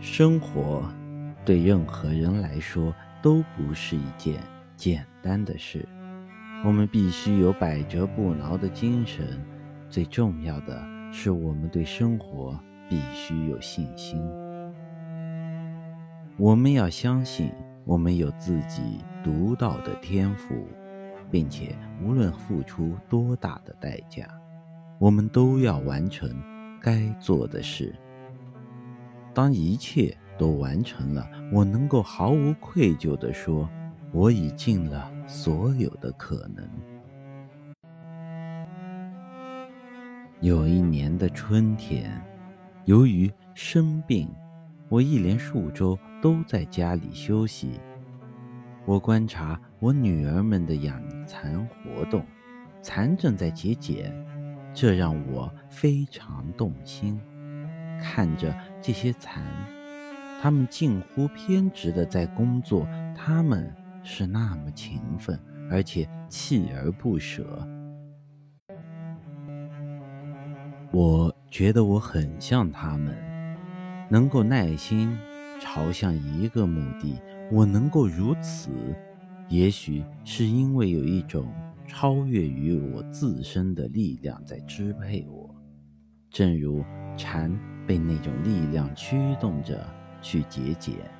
生活对任何人来说都不是一件简单的事，我们必须有百折不挠的精神。最重要的是，我们对生活必须有信心。我们要相信，我们有自己独到的天赋，并且无论付出多大的代价，我们都要完成该做的事。当一切都完成了，我能够毫无愧疚地说，我已尽了所有的可能。有一年的春天，由于生病，我一连数周都在家里休息。我观察我女儿们的养蚕活动，蚕正在结茧，这让我非常动心。看着这些蚕，它们近乎偏执的在工作，它们是那么勤奋，而且锲而不舍。我觉得我很像他们，能够耐心朝向一个目的。我能够如此，也许是因为有一种超越于我自身的力量在支配我，正如蝉。被那种力量驱动着去节俭。